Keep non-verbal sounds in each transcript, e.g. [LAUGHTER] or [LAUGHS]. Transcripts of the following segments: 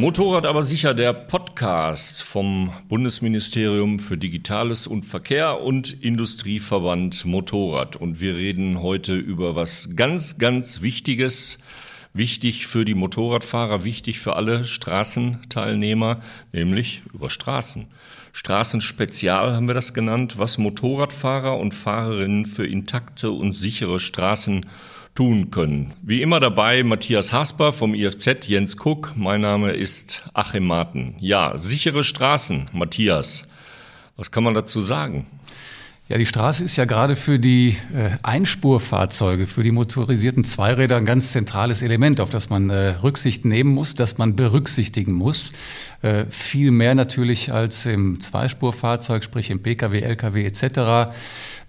Motorrad aber sicher der Podcast vom Bundesministerium für Digitales und Verkehr und Industrieverband Motorrad. Und wir reden heute über was ganz, ganz Wichtiges. Wichtig für die Motorradfahrer, wichtig für alle Straßenteilnehmer, nämlich über Straßen. Straßenspezial haben wir das genannt, was Motorradfahrer und Fahrerinnen für intakte und sichere Straßen tun können. Wie immer dabei Matthias Hasper vom IFZ, Jens Kuck. Mein Name ist Achim Marten. Ja, sichere Straßen, Matthias. Was kann man dazu sagen? Ja, die Straße ist ja gerade für die äh, Einspurfahrzeuge, für die motorisierten Zweiräder ein ganz zentrales Element, auf das man äh, Rücksicht nehmen muss, das man berücksichtigen muss. Äh, viel mehr natürlich als im Zweispurfahrzeug, sprich im Pkw, Lkw etc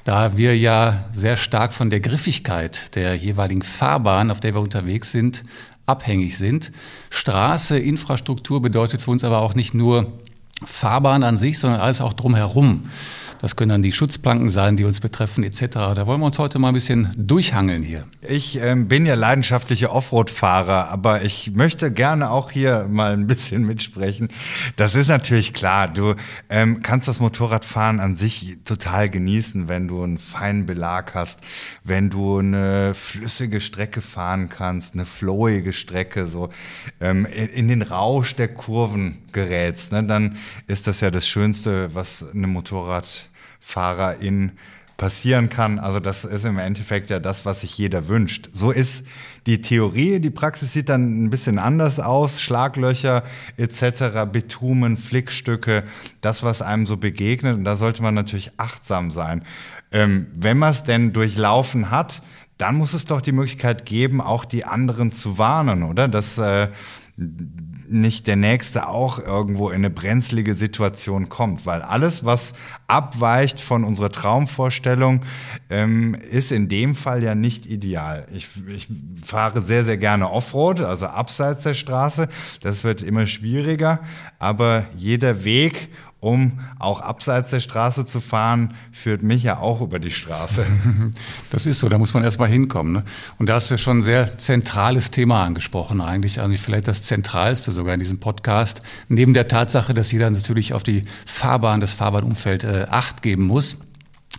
da wir ja sehr stark von der Griffigkeit der jeweiligen Fahrbahn, auf der wir unterwegs sind, abhängig sind. Straße, Infrastruktur bedeutet für uns aber auch nicht nur Fahrbahn an sich, sondern alles auch drumherum. Das können dann die Schutzplanken sein, die uns betreffen etc. Da wollen wir uns heute mal ein bisschen durchhangeln hier. Ich ähm, bin ja leidenschaftlicher Offroad-Fahrer, aber ich möchte gerne auch hier mal ein bisschen mitsprechen. Das ist natürlich klar. Du ähm, kannst das Motorradfahren an sich total genießen, wenn du einen feinen Belag hast, wenn du eine flüssige Strecke fahren kannst, eine flowige Strecke, so ähm, in, den Rausch der Kurven gerätst. Ne? Dann ist das ja das Schönste, was eine Motorrad Fahrerin passieren kann. Also das ist im Endeffekt ja das, was sich jeder wünscht. So ist die Theorie. Die Praxis sieht dann ein bisschen anders aus. Schlaglöcher etc., Bitumen, Flickstücke, das, was einem so begegnet. Und da sollte man natürlich achtsam sein. Ähm, wenn man es denn durchlaufen hat, dann muss es doch die Möglichkeit geben, auch die anderen zu warnen, oder? Dass äh, nicht der Nächste auch irgendwo in eine brenzlige Situation kommt. Weil alles, was abweicht von unserer Traumvorstellung, ähm, ist in dem Fall ja nicht ideal. Ich, ich fahre sehr, sehr gerne Offroad, also abseits der Straße. Das wird immer schwieriger. Aber jeder Weg um auch abseits der Straße zu fahren, führt mich ja auch über die Straße. [LAUGHS] Das ist so, da muss man erstmal hinkommen. Ne? Und da hast du schon ein sehr zentrales Thema angesprochen eigentlich, also vielleicht das zentralste sogar in diesem Podcast, neben der Tatsache, dass jeder natürlich auf die Fahrbahn, das Fahrbahnumfeld äh, Acht geben muss.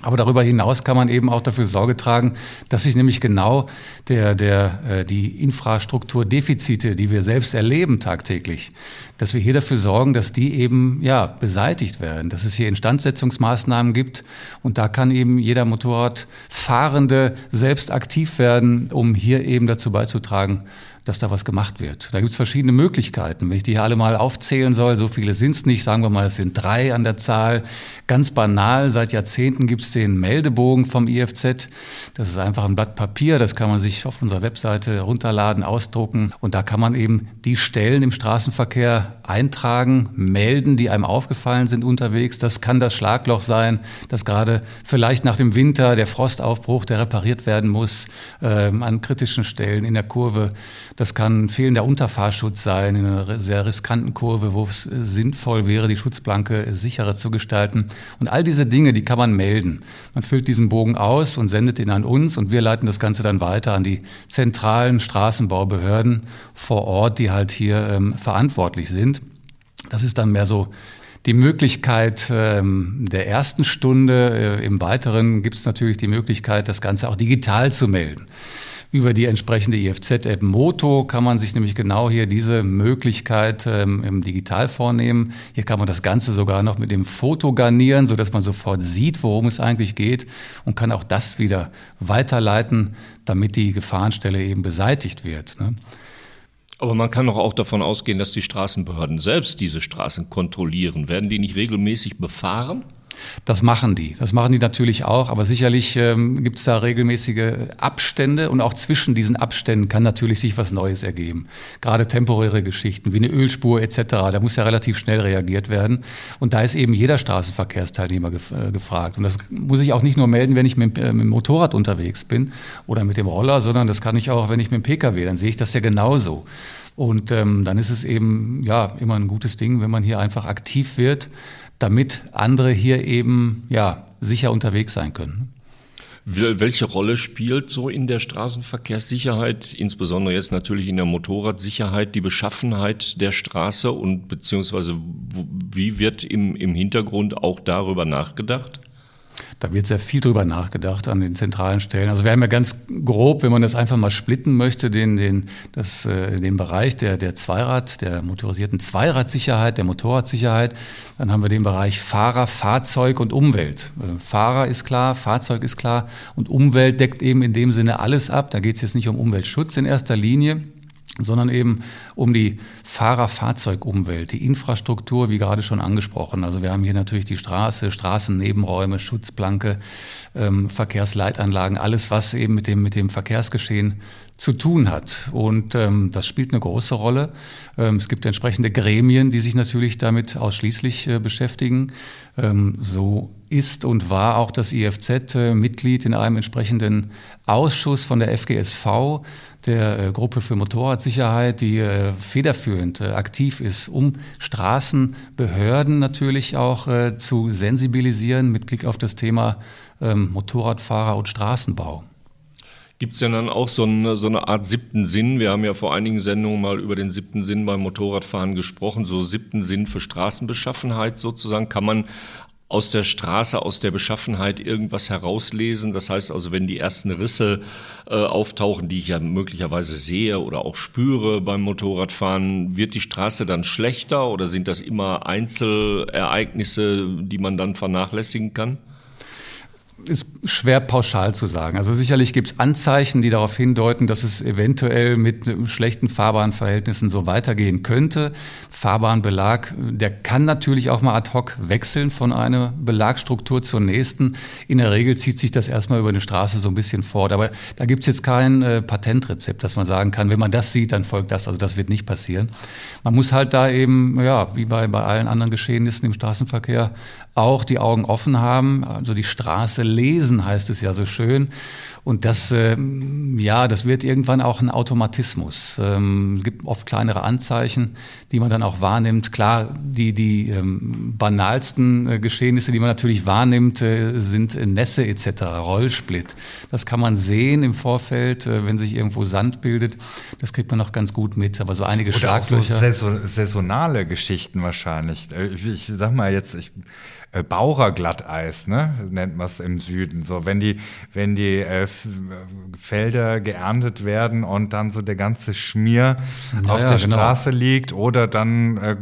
Aber darüber hinaus kann man eben auch dafür Sorge tragen, dass sich nämlich genau der, der, äh, die Infrastrukturdefizite, die wir selbst erleben tagtäglich, dass wir hier dafür sorgen, dass die eben ja, beseitigt werden, dass es hier Instandsetzungsmaßnahmen gibt. Und da kann eben jeder Motorradfahrende selbst aktiv werden, um hier eben dazu beizutragen, dass da was gemacht wird. Da gibt es verschiedene Möglichkeiten. Wenn ich die hier alle mal aufzählen soll, so viele sind es nicht, sagen wir mal, es sind drei an der Zahl. Ganz banal, seit Jahrzehnten gibt es den Meldebogen vom IFZ. Das ist einfach ein Blatt Papier, das kann man sich auf unserer Webseite runterladen, ausdrucken. Und da kann man eben die Stellen im Straßenverkehr eintragen, melden, die einem aufgefallen sind unterwegs. Das kann das Schlagloch sein, das gerade vielleicht nach dem Winter der Frostaufbruch, der repariert werden muss, äh, an kritischen Stellen in der Kurve das kann fehlender Unterfahrschutz sein in einer sehr riskanten Kurve, wo es sinnvoll wäre, die Schutzplanke sicherer zu gestalten. Und all diese Dinge, die kann man melden. Man füllt diesen Bogen aus und sendet ihn an uns und wir leiten das Ganze dann weiter an die zentralen Straßenbaubehörden vor Ort, die halt hier ähm, verantwortlich sind. Das ist dann mehr so die Möglichkeit ähm, der ersten Stunde. Äh, Im Weiteren gibt es natürlich die Möglichkeit, das Ganze auch digital zu melden. Über die entsprechende IFZ-App Moto kann man sich nämlich genau hier diese Möglichkeit ähm, im Digital vornehmen. Hier kann man das Ganze sogar noch mit dem Foto garnieren, sodass man sofort sieht, worum es eigentlich geht und kann auch das wieder weiterleiten, damit die Gefahrenstelle eben beseitigt wird. Ne? Aber man kann doch auch davon ausgehen, dass die Straßenbehörden selbst diese Straßen kontrollieren. Werden die nicht regelmäßig befahren? Das machen die. Das machen die natürlich auch, aber sicherlich ähm, gibt es da regelmäßige Abstände und auch zwischen diesen Abständen kann natürlich sich was Neues ergeben. Gerade temporäre Geschichten wie eine Ölspur etc., da muss ja relativ schnell reagiert werden. Und da ist eben jeder Straßenverkehrsteilnehmer gef äh, gefragt. Und das muss ich auch nicht nur melden, wenn ich mit, äh, mit dem Motorrad unterwegs bin oder mit dem Roller, sondern das kann ich auch, wenn ich mit dem Pkw, dann sehe ich das ja genauso. Und ähm, dann ist es eben ja immer ein gutes Ding, wenn man hier einfach aktiv wird damit andere hier eben ja, sicher unterwegs sein können. Welche Rolle spielt so in der Straßenverkehrssicherheit, insbesondere jetzt natürlich in der Motorradsicherheit, die Beschaffenheit der Straße und beziehungsweise wie wird im, im Hintergrund auch darüber nachgedacht? Da wird sehr viel drüber nachgedacht an den zentralen Stellen. Also wir haben ja ganz grob, wenn man das einfach mal splitten möchte, den, den, das, äh, den Bereich der, der Zweirad, der motorisierten Zweiradsicherheit, der Motorradsicherheit. Dann haben wir den Bereich Fahrer, Fahrzeug und Umwelt. Äh, Fahrer ist klar, Fahrzeug ist klar und Umwelt deckt eben in dem Sinne alles ab. Da geht es jetzt nicht um Umweltschutz in erster Linie, sondern eben um die Fahrerfahrzeugumwelt, die Infrastruktur, wie gerade schon angesprochen. Also wir haben hier natürlich die Straße, Straßennebenräume, Schutzplanke, ähm, Verkehrsleitanlagen, alles, was eben mit dem, mit dem Verkehrsgeschehen zu tun hat. Und ähm, das spielt eine große Rolle. Ähm, es gibt entsprechende Gremien, die sich natürlich damit ausschließlich äh, beschäftigen. Ähm, so ist und war auch das IFZ äh, Mitglied in einem entsprechenden Ausschuss von der FGSV der äh, Gruppe für Motorradsicherheit, die äh, federführend äh, aktiv ist, um Straßenbehörden natürlich auch zu sensibilisieren mit Blick auf das Thema ähm, Motorradfahrer und Straßenbau. Gibt es ja dann auch so eine, so eine Art siebten Sinn? Wir haben ja vor einigen Sendungen mal über den siebten Sinn beim Motorradfahren gesprochen, so siebten Sinn für Straßenbeschaffenheit sozusagen. Kann man aus der Straße, aus der Beschaffenheit irgendwas herauslesen. Das heißt also, wenn die ersten Risse äh, auftauchen, die ich ja möglicherweise sehe oder auch spüre beim Motorradfahren, wird die Straße dann schlechter oder sind das immer Einzelereignisse, die man dann vernachlässigen kann? Ist schwer pauschal zu sagen. Also sicherlich gibt es Anzeichen, die darauf hindeuten, dass es eventuell mit schlechten Fahrbahnverhältnissen so weitergehen könnte. Fahrbahnbelag, der kann natürlich auch mal ad hoc wechseln von einer Belagstruktur zur nächsten. In der Regel zieht sich das erstmal über eine Straße so ein bisschen fort. Aber da gibt es jetzt kein äh, Patentrezept, dass man sagen kann, wenn man das sieht, dann folgt das. Also das wird nicht passieren. Man muss halt da eben, ja, wie bei, bei allen anderen Geschehnissen im Straßenverkehr, auch die Augen offen haben, also die Straße lesen, heißt es ja so schön. Und das, äh, ja, das wird irgendwann auch ein Automatismus. Ähm, es gibt oft kleinere Anzeichen, die man dann auch wahrnimmt. Klar, die, die ähm, banalsten äh, Geschehnisse, die man natürlich wahrnimmt, äh, sind Nässe etc., Rollsplit. Das kann man sehen im Vorfeld, äh, wenn sich irgendwo Sand bildet. Das kriegt man noch ganz gut mit. Aber so einige Oder Schlaglöcher. Auch so saisonale Geschichten wahrscheinlich. Äh, ich, ich sag mal jetzt, ich äh, Baucherglatteis, ne? nennt man es im Süden. So, wenn die, wenn die äh, Felder geerntet werden und dann so der ganze Schmier ja, auf der genau. Straße liegt oder dann äh,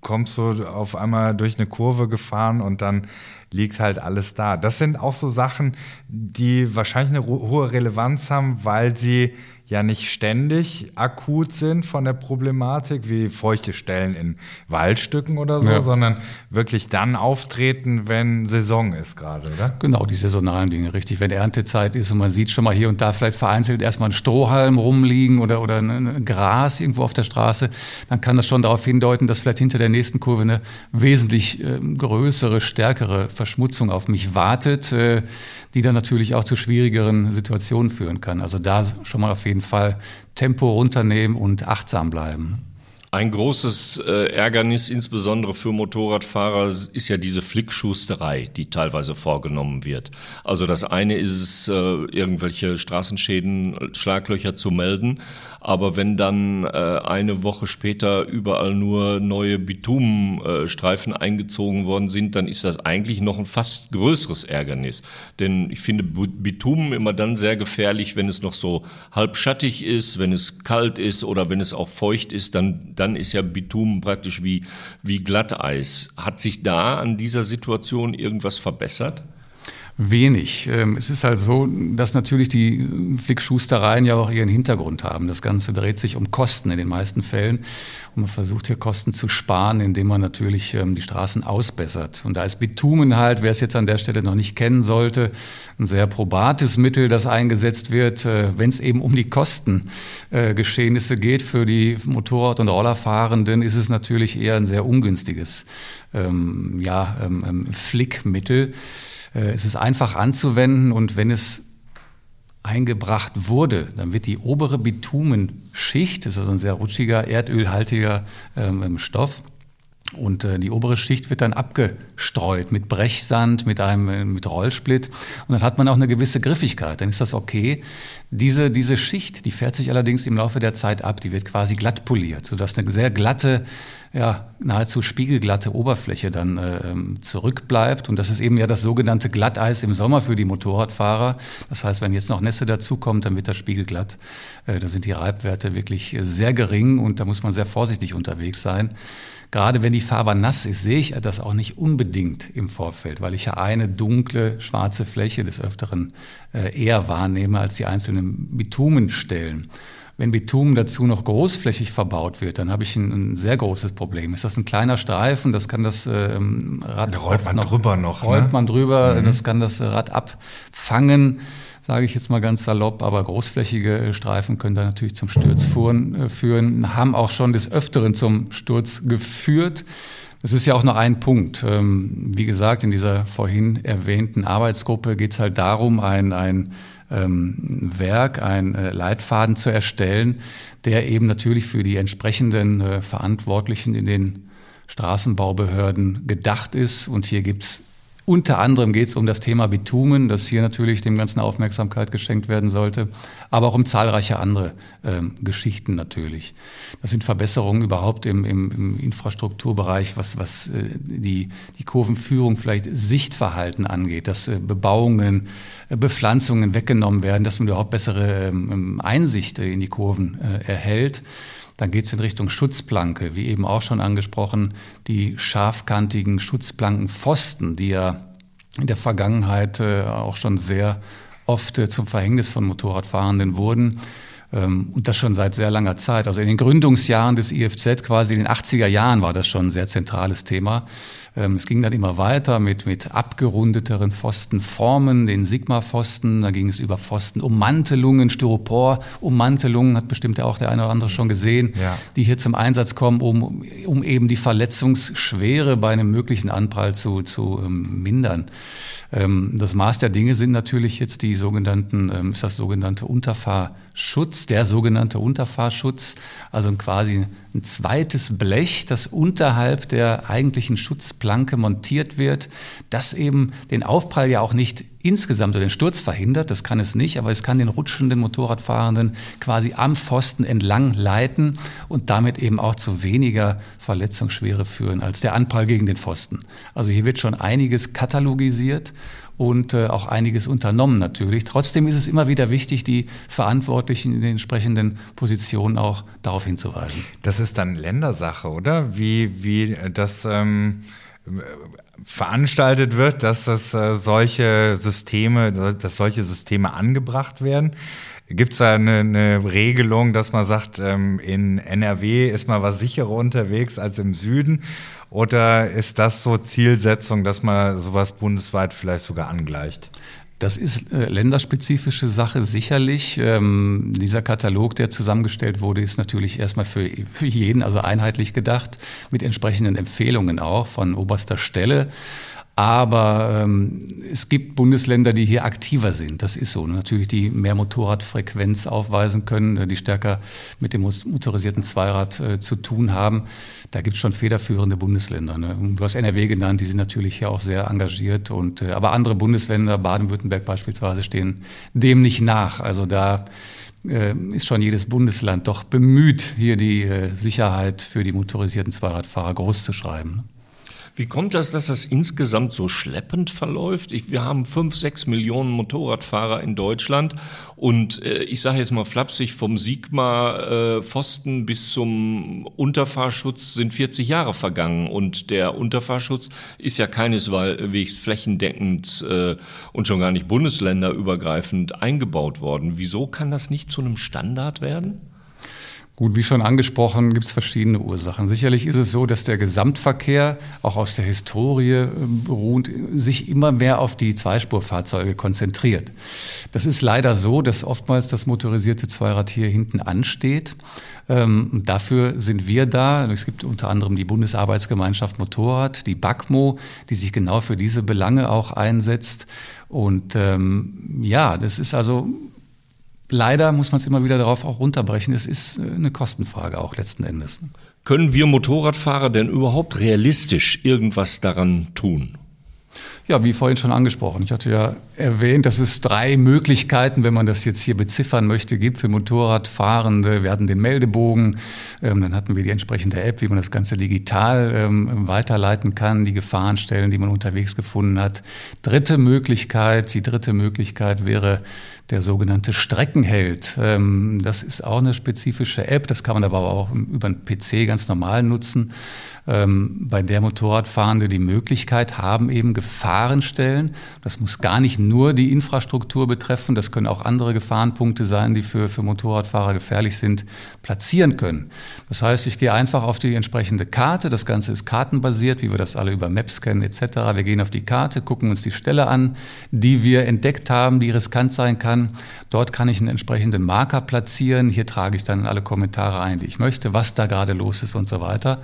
kommst du auf einmal durch eine Kurve gefahren und dann liegt halt alles da. Das sind auch so Sachen, die wahrscheinlich eine hohe Relevanz haben, weil sie ja nicht ständig akut sind von der Problematik, wie feuchte Stellen in Waldstücken oder so, ja. sondern wirklich dann auftreten, wenn Saison ist gerade, oder? Genau, die saisonalen Dinge, richtig. Wenn Erntezeit ist und man sieht schon mal hier und da vielleicht vereinzelt erstmal ein Strohhalm rumliegen oder, oder ein Gras irgendwo auf der Straße, dann kann das schon darauf hindeuten, dass vielleicht hinter der nächsten Kurve eine wesentlich äh, größere, stärkere Verschmutzung auf mich wartet. Äh, die dann natürlich auch zu schwierigeren Situationen führen kann. Also da schon mal auf jeden Fall Tempo runternehmen und achtsam bleiben. Ein großes äh, Ärgernis, insbesondere für Motorradfahrer, ist ja diese Flickschusterei, die teilweise vorgenommen wird. Also das eine ist es, äh, irgendwelche Straßenschäden, Schlaglöcher zu melden, aber wenn dann äh, eine Woche später überall nur neue Bitumenstreifen eingezogen worden sind, dann ist das eigentlich noch ein fast größeres Ärgernis. Denn ich finde Bitumen immer dann sehr gefährlich, wenn es noch so halb schattig ist, wenn es kalt ist oder wenn es auch feucht ist, dann dann ist ja Bitumen praktisch wie, wie Glatteis. Hat sich da an dieser Situation irgendwas verbessert? Wenig. Ähm, es ist halt so, dass natürlich die Flickschustereien ja auch ihren Hintergrund haben. Das Ganze dreht sich um Kosten in den meisten Fällen. Und man versucht hier Kosten zu sparen, indem man natürlich ähm, die Straßen ausbessert. Und da ist Bitumen halt, wer es jetzt an der Stelle noch nicht kennen sollte, ein sehr probates Mittel, das eingesetzt wird, äh, wenn es eben um die Kostengeschehnisse geht. Für die Motorrad- und Rollerfahrenden ist es natürlich eher ein sehr ungünstiges ähm, ja, Flickmittel. Äh, es ist einfach anzuwenden und wenn es eingebracht wurde, dann wird die obere Bitumenschicht, das ist also ein sehr rutschiger, erdölhaltiger ähm, Stoff, Und äh, die obere Schicht wird dann abgestreut mit Brechsand, mit einem äh, mit Rollsplit. Und dann hat man auch eine gewisse Griffigkeit. Dann ist das okay. Diese, diese Schicht, die fährt sich allerdings im Laufe der Zeit ab. Die wird quasi glatt poliert, sodass eine sehr glatte, ja, nahezu spiegelglatte Oberfläche dann äh, zurückbleibt. Und das ist eben ja das sogenannte Glatteis im Sommer für die Motorradfahrer. Das heißt, wenn jetzt noch Nässe dazukommt, dann wird das spiegelglatt. Äh, da sind die Reibwerte wirklich sehr gering und da muss man sehr vorsichtig unterwegs sein. Gerade wenn die Farbe nass ist, sehe ich das auch nicht unbedingt im Vorfeld, weil ich ja eine dunkle schwarze Fläche des Öfteren äh, eher wahrnehme als die einzelnen Bitumenstellen. Wenn Bitumen dazu noch großflächig verbaut wird, dann habe ich ein, ein, sehr großes Problem. Ist das ein kleiner Streifen, das kann das ähm, Rad da rollt man noch, drüber noch. Rollt ne? man drüber, mhm. das kann das Rad abfangen sage ich jetzt mal ganz salopp, aber großflächige Streifen können da natürlich zum Sturz äh, führen, haben auch schon des Öfteren zum Sturz geführt. Das ist ja auch noch ein Punkt. Ähm, wie gesagt, in dieser vorhin erwähnten Arbeitsgruppe geht es halt darum, ein, ein ähm, Werk, ein äh, Leitfaden zu erstellen, der eben natürlich für die entsprechenden äh, Verantwortlichen in den Straßenbaubehörden gedacht ist. Und hier gibt es unter anderem geht es um das Thema Bitumen, das hier natürlich dem ganzen Aufmerksamkeit geschenkt werden sollte, aber auch um zahlreiche andere ähm, Geschichten natürlich. Das sind Verbesserungen überhaupt im, im, im Infrastrukturbereich, was, was äh, die, die Kurvenführung, vielleicht Sichtverhalten angeht, dass äh, Bebauungen, äh, Bepflanzungen weggenommen werden, dass man überhaupt bessere ähm, Einsicht in die Kurven äh, erhält. Dann geht es in Richtung Schutzplanke, wie eben auch schon angesprochen, die scharfkantigen Schutzplankenpfosten, die ja in der Vergangenheit äh, auch schon sehr oft äh, zum Verhängnis von Motorradfahrenden wurden. Ähm, und das schon seit sehr langer Zeit. Also in den Gründungsjahren des IFZ, quasi in den 80er Jahren, war das schon ein sehr zentrales Thema. Ähm, es ging dann immer weiter mit, mit abgerundeteren Pfostenformen, den Sigma-Pfosten. Da ging es über Pfostenummantelungen, Styropor-Ummantelungen, hat bestimmt ja auch der eine oder andere schon gesehen, ja. die hier zum Einsatz kommen, um, um eben die Verletzungsschwere bei einem möglichen Anprall zu, zu ähm, mindern. Ähm, das Maß der Dinge sind natürlich jetzt die sogenannten, ähm, ist das sogenannte Unterfahrschutz, der sogenannte Unterfahrschutz, also quasi ein zweites Blech, das unterhalb der eigentlichen Schutzplanke montiert wird, das eben den Aufprall ja auch nicht insgesamt oder den Sturz verhindert, das kann es nicht, aber es kann den rutschenden Motorradfahrenden quasi am Pfosten entlang leiten und damit eben auch zu weniger Verletzungsschwere führen als der Anprall gegen den Pfosten. Also hier wird schon einiges katalogisiert und äh, auch einiges unternommen natürlich. Trotzdem ist es immer wieder wichtig, die Verantwortlichen in den entsprechenden Positionen auch darauf hinzuweisen. Das ist dann Ländersache, oder? Wie, wie das ähm, veranstaltet wird, dass das äh, solche Systeme, dass solche Systeme angebracht werden. Gibt es da eine, eine, Regelung, dass man sagt, ähm, in NRW ist man was sicherer unterwegs als im Süden? Oder ist das so Zielsetzung, dass man sowas bundesweit vielleicht sogar angleicht? Das ist äh, länderspezifische Sache sicherlich. Ähm, dieser Katalog, der zusammengestellt wurde, ist natürlich erstmal für, für jeden, also einheitlich gedacht, mit entsprechenden Empfehlungen auch von oberster Stelle. Aber ähm, es gibt Bundesländer, die hier aktiver sind. Das ist so. Natürlich, die mehr Motorradfrequenz aufweisen können, die stärker mit dem motorisierten Zweirad äh, zu tun haben. Da gibt es schon federführende Bundesländer. Ne? Du hast NRW genannt, die sind natürlich hier auch sehr engagiert. Und, äh, aber andere Bundesländer, Baden-Württemberg beispielsweise, stehen dem nicht nach. Also da äh, ist schon jedes Bundesland doch bemüht, hier die äh, Sicherheit für die motorisierten Zweiradfahrer groß zu schreiben. Wie kommt das, dass das insgesamt so schleppend verläuft? Ich, wir haben fünf, sechs Millionen Motorradfahrer in Deutschland und äh, ich sage jetzt mal flapsig, vom Sigma-Pfosten äh, bis zum Unterfahrschutz sind 40 Jahre vergangen und der Unterfahrschutz ist ja keineswegs flächendeckend äh, und schon gar nicht bundesländerübergreifend eingebaut worden. Wieso kann das nicht zu einem Standard werden? Gut, wie schon angesprochen, gibt es verschiedene Ursachen. Sicherlich ist es so, dass der Gesamtverkehr, auch aus der Historie beruht, sich immer mehr auf die Zweispurfahrzeuge konzentriert. Das ist leider so, dass oftmals das motorisierte Zweirad hier hinten ansteht. Ähm, dafür sind wir da. Es gibt unter anderem die Bundesarbeitsgemeinschaft Motorrad, die BACMO, die sich genau für diese Belange auch einsetzt. Und ähm, ja, das ist also leider muss man es immer wieder darauf auch runterbrechen. Es ist äh, eine Kostenfrage auch letzten Endes. Können wir Motorradfahrer denn überhaupt realistisch irgendwas daran tun? Ja, wie vorhin schon angesprochen. Ich hatte ja erwähnt, dass es drei Möglichkeiten, wenn man das jetzt hier beziffern möchte, gibt für Motorradfahrende. Wir hatten den Meldebogen, ähm, dann hatten wir die entsprechende App, wie man das Ganze digital ähm, weiterleiten kann, die Gefahrenstellen, die man unterwegs gefunden hat. Dritte Möglichkeit, die dritte Möglichkeit wäre der sogenannte Streckenheld. Ähm, das ist auch eine spezifische App, das kann man aber auch über einen PC ganz normal nutzen. Ähm, bei der Motorradfahrende die Möglichkeit haben, eben Gefahrenstellen. Das muss gar nicht nur die Infrastruktur betreffen, das können auch andere Gefahrenpunkte sein, die für, für Motorradfahrer gefährlich sind, platzieren können. Das heißt, ich gehe einfach auf die entsprechende Karte. Das Ganze ist kartenbasiert, wie wir das alle über Maps kennen etc. Wir gehen auf die Karte, gucken uns die Stelle an, die wir entdeckt haben, die riskant sein kann. Dort kann ich einen entsprechenden Marker platzieren. Hier trage ich dann alle Kommentare ein, die ich möchte, was da gerade los ist und so weiter.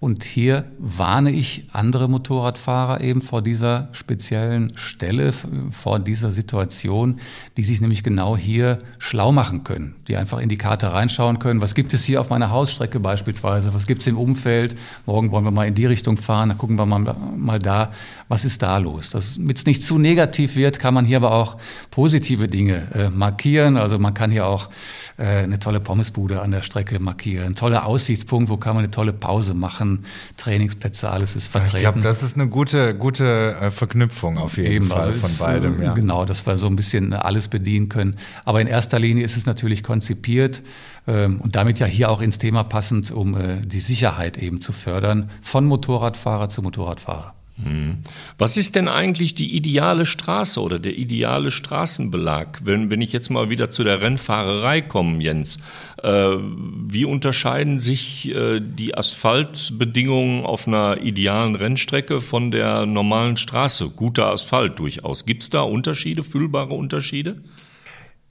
Und hier warne ich andere Motorradfahrer eben vor dieser speziellen Stelle, vor dieser Situation, die sich nämlich genau hier schlau machen können, die einfach in die Karte reinschauen können. Was gibt es hier auf meiner Hausstrecke beispielsweise? Was gibt es im Umfeld? Morgen wollen wir mal in die Richtung fahren, dann gucken wir mal, mal da, was ist da los? Damit es nicht zu negativ wird, kann man hier aber auch positive Dinge äh, markieren. Also man kann hier auch äh, eine tolle Pommesbude an der Strecke markieren, ein toller Aussichtspunkt, wo kann man eine tolle Pause machen. Trainingsplätze, alles ist vertreten. Ich glaube, das ist eine gute, gute äh, Verknüpfung auf jeden Eben, Fall also von ist, beidem. Äh, ja. Genau, dass wir so ein bisschen alles bedienen können. Aber in erster Linie ist es natürlich konzipiert ähm, und damit ja hier auch ins Thema passend, um äh, die Sicherheit eben zu fördern, von Motorradfahrer zu Motorradfahrer. Hm. Was ist denn eigentlich die ideale Straße oder der ideale Straßenbelag? Wenn, wenn ich jetzt mal wieder zu der Rennfahrerei komme, Jens, äh, wie unterscheiden sich äh, die Asphaltbedingungen auf einer idealen Rennstrecke von der normalen Straße? Guter Asphalt durchaus. Gibt es da Unterschiede, fühlbare Unterschiede?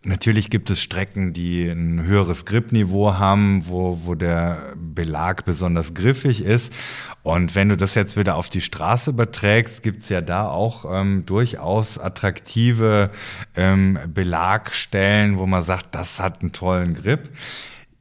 Natürlich gibt es Strecken, die ein höheres Gripniveau haben, wo, wo der Belag besonders griffig ist. Und wenn du das jetzt wieder auf die Straße überträgst, gibt es ja da auch ähm, durchaus attraktive ähm, Belagstellen, wo man sagt, das hat einen tollen Grip.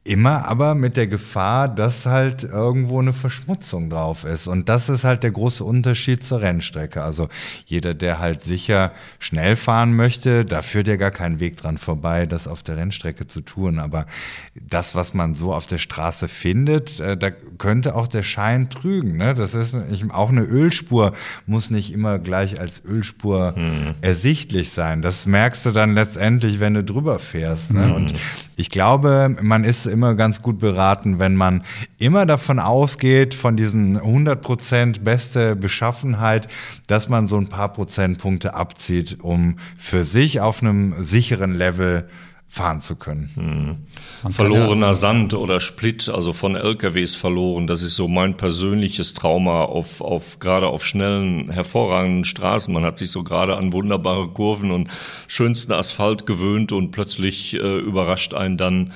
Immer aber mit der Gefahr, dass halt irgendwo eine Verschmutzung drauf ist. Und das ist halt der große Unterschied zur Rennstrecke. Also jeder, der halt sicher schnell fahren möchte, da führt ja gar kein Weg dran vorbei, das auf der Rennstrecke zu tun. Aber das, was man so auf der Straße findet, äh, da könnte auch der Schein trügen. Ne? Das ist auch eine Ölspur, muss nicht immer gleich als Ölspur mhm. ersichtlich sein. Das merkst du dann letztendlich, wenn du drüber fährst. Ne? Mhm. Und ich glaube, man ist immer ganz gut beraten, wenn man immer davon ausgeht, von diesen 100% beste Beschaffenheit, dass man so ein paar Prozentpunkte abzieht, um für sich auf einem sicheren Level fahren zu können. Hm. Verlorener ja Sand oder Split, also von LKWs verloren, das ist so mein persönliches Trauma auf, auf gerade auf schnellen, hervorragenden Straßen. Man hat sich so gerade an wunderbare Kurven und schönsten Asphalt gewöhnt und plötzlich äh, überrascht einen dann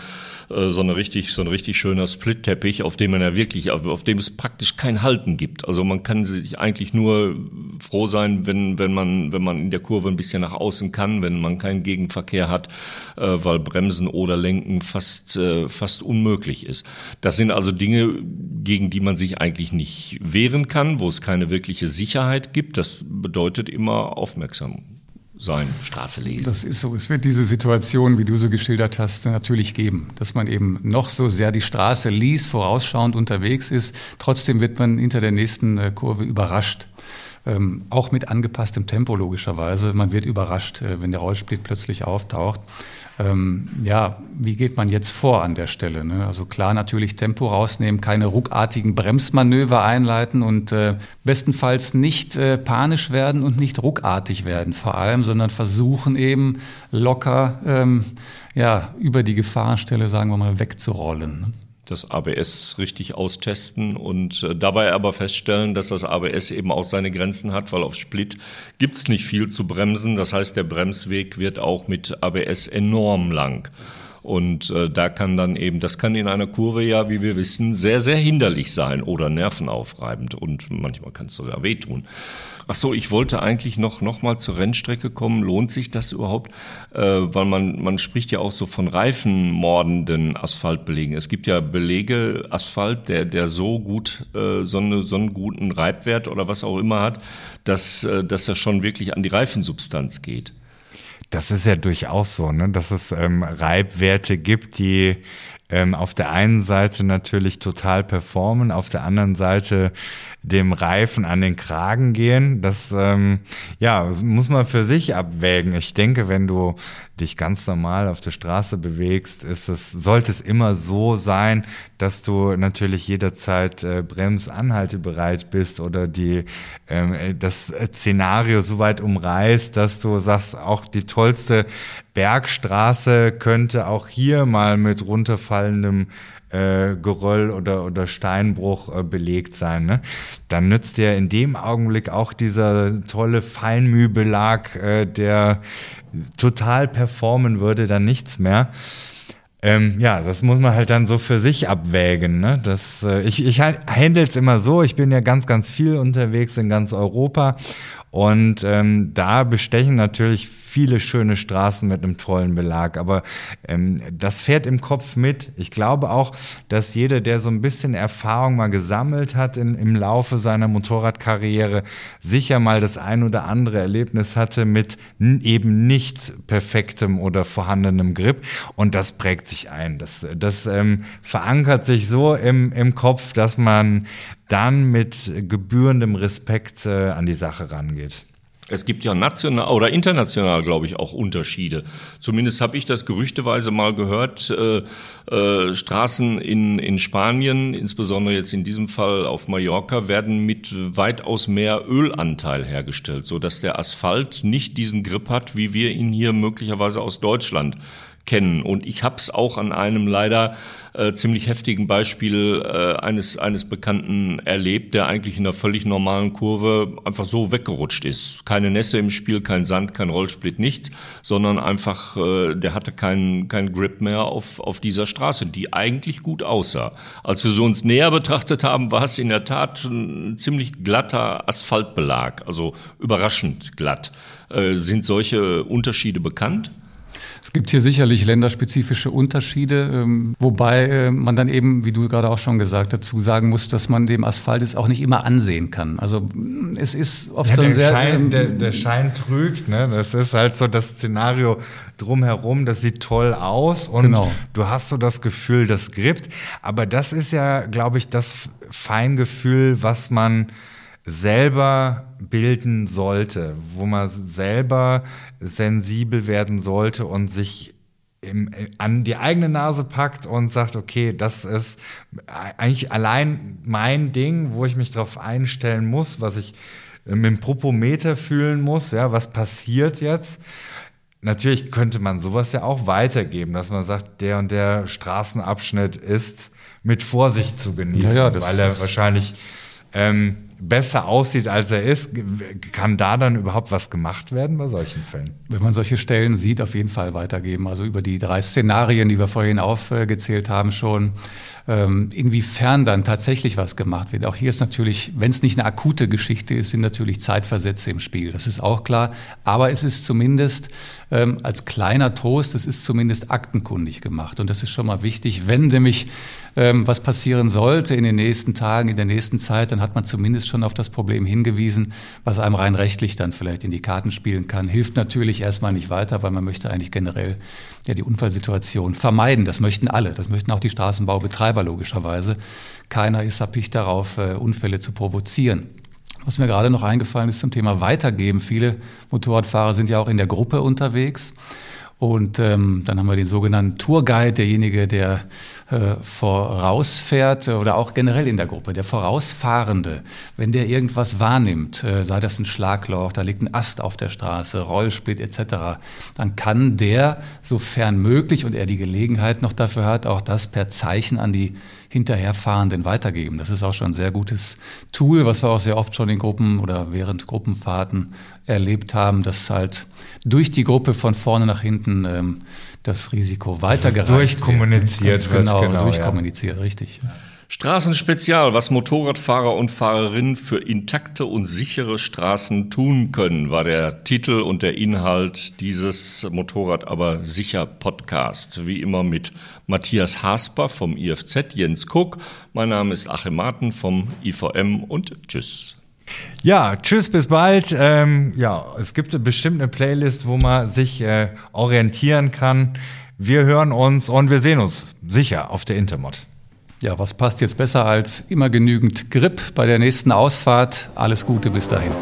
äh, so eine richtig, so ein richtig schöner Split-Teppich, auf dem man ja wirklich, auf dem es praktisch kein Halten gibt. Also man kann sich eigentlich nur froh sein, wenn, wenn man, wenn man in der Kurve ein bisschen nach außen kann, wenn man keinen Gegenverkehr hat, äh, weil Bremsen oder Lenken fast, äh, fast unmöglich ist. Das sind also Dinge, gegen die man sich eigentlich nicht wehren kann, wo es keine wirkliche Sicherheit gibt. Das bedeutet immer aufmerksam sein, Straße lesen. Das ist so. Es wird diese Situation, wie du so geschildert hast, natürlich geben, dass man eben noch so sehr die Straße liest, vorausschauend unterwegs ist. Trotzdem wird man hinter der nächsten äh, Kurve überrascht. Ähm, auch mit angepasstem Tempo logischerweise. Man wird überrascht, äh, wenn der Rollsplit plötzlich auftaucht ähm, ja, wie geht man jetzt vor an der Stelle? Ne? Also klar natürlich Tempo rausnehmen, keine ruckartigen Bremsmanöver einleiten und äh, bestenfalls nicht äh, panisch werden und nicht ruckartig werden vor allem, sondern versuchen eben locker ähm, ja, über die Gefahrenstelle, sagen wir mal, wegzurollen. Ne? das ABS richtig austesten und äh, dabei aber feststellen, dass das ABS eben auch seine Grenzen hat, weil auf Split gibt's nicht viel zu bremsen. Das heißt, der Bremsweg wird auch mit ABS enorm lang. Und äh, da kann dann eben, das kann in einer Kurve ja, wie wir wissen, sehr, sehr hinderlich sein oder nervenaufreibend und manchmal kann es sogar wehtun. Ach so, ich wollte eigentlich noch, noch mal zur Rennstrecke kommen. Lohnt sich das überhaupt? Äh, weil man, man spricht ja auch so von reifenmordenden Asphaltbelegen. Es gibt ja Belege, Asphalt, der, der so gut, äh, so, eine, so einen guten Reibwert oder was auch immer hat, dass, äh, dass er schon wirklich an die Reifensubstanz geht. Das ist ja durchaus so, ne? dass es ähm, Reibwerte gibt, die ähm, auf der einen Seite natürlich total performen, auf der anderen Seite dem Reifen an den Kragen gehen. Das ähm, ja, muss man für sich abwägen. Ich denke, wenn du dich ganz normal auf der Straße bewegst, ist es, sollte es immer so sein, dass du natürlich jederzeit äh, bremsanhaltebereit bist oder die, ähm, das Szenario so weit umreißt, dass du sagst, auch die tollste Bergstraße könnte auch hier mal mit runterfallendem äh, Geröll oder, oder Steinbruch äh, belegt sein. Ne? Dann nützt dir in dem Augenblick auch dieser tolle Feinmühbelag, äh, der total performen würde, dann nichts mehr. Ähm, ja, das muss man halt dann so für sich abwägen. Ne? Das, äh, ich ich handle es immer so, ich bin ja ganz, ganz viel unterwegs in ganz Europa und ähm, da bestechen natürlich viele schöne Straßen mit einem tollen Belag. Aber ähm, das fährt im Kopf mit. Ich glaube auch, dass jeder, der so ein bisschen Erfahrung mal gesammelt hat in, im Laufe seiner Motorradkarriere, sicher mal das ein oder andere Erlebnis hatte mit eben nicht perfektem oder vorhandenem Grip. Und das prägt sich ein. Das, das ähm, verankert sich so im, im Kopf, dass man dann mit gebührendem Respekt äh, an die Sache rangeht. Es gibt ja national oder international, glaube ich, auch Unterschiede. Zumindest habe ich das gerüchteweise mal gehört. Äh, äh, Straßen in, in Spanien, insbesondere jetzt in diesem Fall auf Mallorca, werden mit weitaus mehr Ölanteil hergestellt, so dass der Asphalt nicht diesen Grip hat, wie wir ihn hier möglicherweise aus Deutschland kennen. Und ich habe es auch an einem leider äh, ziemlich heftigen Beispiel äh, eines, eines Bekannten erlebt, der eigentlich in einer völlig normalen Kurve einfach so weggerutscht ist. Keine Nässe im Spiel, kein Sand, kein Rollsplit, nichts, sondern einfach, äh, der hatte keinen keinen Grip mehr auf, auf dieser Straße, die eigentlich gut aussah. Als wir so uns näher betrachtet haben, war es in der Tat ein ziemlich glatter Asphaltbelag, also überraschend glatt. Äh, sind solche Unterschiede bekannt? Es gibt hier sicherlich länderspezifische Unterschiede, ähm, wobei äh, man dann eben, wie du gerade auch schon gesagt dazu sagen muss, dass man dem Asphalt es auch nicht immer ansehen kann. Also es ist oft ja, so ein sehr... Schein, ähm, der, der Schein trügt, ne? das ist halt so das Szenario drumherum, das sieht toll aus und genau. du hast so das Gefühl, das grippt. Aber das ist ja, glaube ich, das Feingefühl, was man selber bilden sollte, wo man selber sensibel werden sollte und sich im, an die eigene Nase packt und sagt, okay, das ist eigentlich allein mein Ding, wo ich mich darauf einstellen muss, was ich mit dem Propometer fühlen muss, ja, was passiert jetzt. Natürlich könnte man sowas ja auch weitergeben, dass man sagt, der und der Straßenabschnitt ist mit Vorsicht zu genießen, ja, ja, weil er wahrscheinlich ähm, besser aussieht, als er ist, kann da dann überhaupt was gemacht werden bei solchen Fällen? Wenn man solche Stellen sieht, auf jeden Fall weitergeben. Also über die drei Szenarien, die wir vorhin aufgezählt haben schon, inwiefern dann tatsächlich was gemacht wird. Auch hier ist natürlich, wenn es nicht eine akute Geschichte ist, sind natürlich Zeitversätze im Spiel. Das ist auch klar. Aber es ist zumindest ähm, als kleiner Toast, es ist zumindest aktenkundig gemacht. Und das ist schon mal wichtig. Wenn nämlich ähm, was passieren sollte in den nächsten Tagen, in der nächsten Zeit, dann hat man zumindest schon auf das Problem hingewiesen, was einem rein rechtlich dann vielleicht in die Karten spielen kann. Hilft natürlich erstmal nicht weiter, weil man möchte eigentlich generell ja die Unfallsituation vermeiden. Das möchten alle. Das möchten auch die Straßenbaubetreiber logischerweise. Keiner ist erpicht darauf, äh, Unfälle zu provozieren. Was mir gerade noch eingefallen ist zum Thema Weitergeben. Viele Motorradfahrer sind ja auch in der Gruppe unterwegs. Und ähm, dann haben wir den sogenannten Tourguide, derjenige, der vorausfährt oder auch generell in der Gruppe, der Vorausfahrende, wenn der irgendwas wahrnimmt, äh, sei das ein Schlagloch, da liegt ein Ast auf der Straße, Rollsplit etc., dann kann der, sofern möglich und er die Gelegenheit noch dafür hat, auch das per Zeichen an die Hinterherfahrenden weitergeben. Das ist auch schon ein sehr gutes Tool, was wir auch sehr oft schon in Gruppen oder während Gruppenfahrten erlebt haben, dass halt durch die Gruppe von vorne nach hinten ähm, das Risiko weitergereicht wird. Durchkommuniziert wird. Genau, genau, durchkommuniziert, ja. richtig. Straßenspezial, was Motorradfahrer und Fahrerinnen für intakte und sichere Straßen tun können, war der Titel und der Inhalt dieses Motorrad aber sicher Podcast. Wie immer mit Matthias Hasper vom IFZ, Jens Cook. Mein Name ist Achim Marten vom IVM und tschüss. Ja, tschüss, bis bald. Ähm, ja, es gibt bestimmt eine Playlist, wo man sich äh, orientieren kann. Wir hören uns und wir sehen uns sicher auf der Intermod. Ja, was passt jetzt besser als immer genügend Grip bei der nächsten Ausfahrt? Alles Gute bis dahin.